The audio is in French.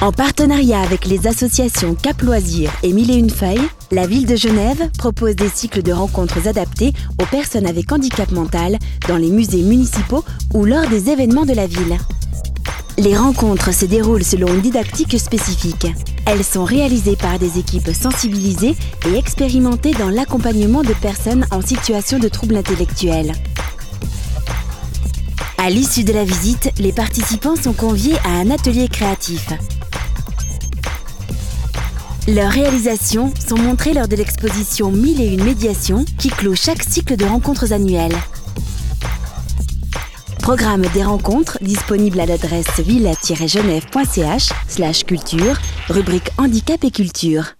En partenariat avec les associations Cap Loisirs et Mille et Une Feuilles, la ville de Genève propose des cycles de rencontres adaptés aux personnes avec handicap mental dans les musées municipaux ou lors des événements de la ville. Les rencontres se déroulent selon une didactique spécifique. Elles sont réalisées par des équipes sensibilisées et expérimentées dans l'accompagnement de personnes en situation de troubles intellectuels. À l'issue de la visite, les participants sont conviés à un atelier créatif. Leurs réalisations sont montrées lors de l'exposition 1001 médiations qui clôt chaque cycle de rencontres annuelles. Programme des rencontres disponible à l'adresse ville-genève.ch culture, rubrique handicap et culture.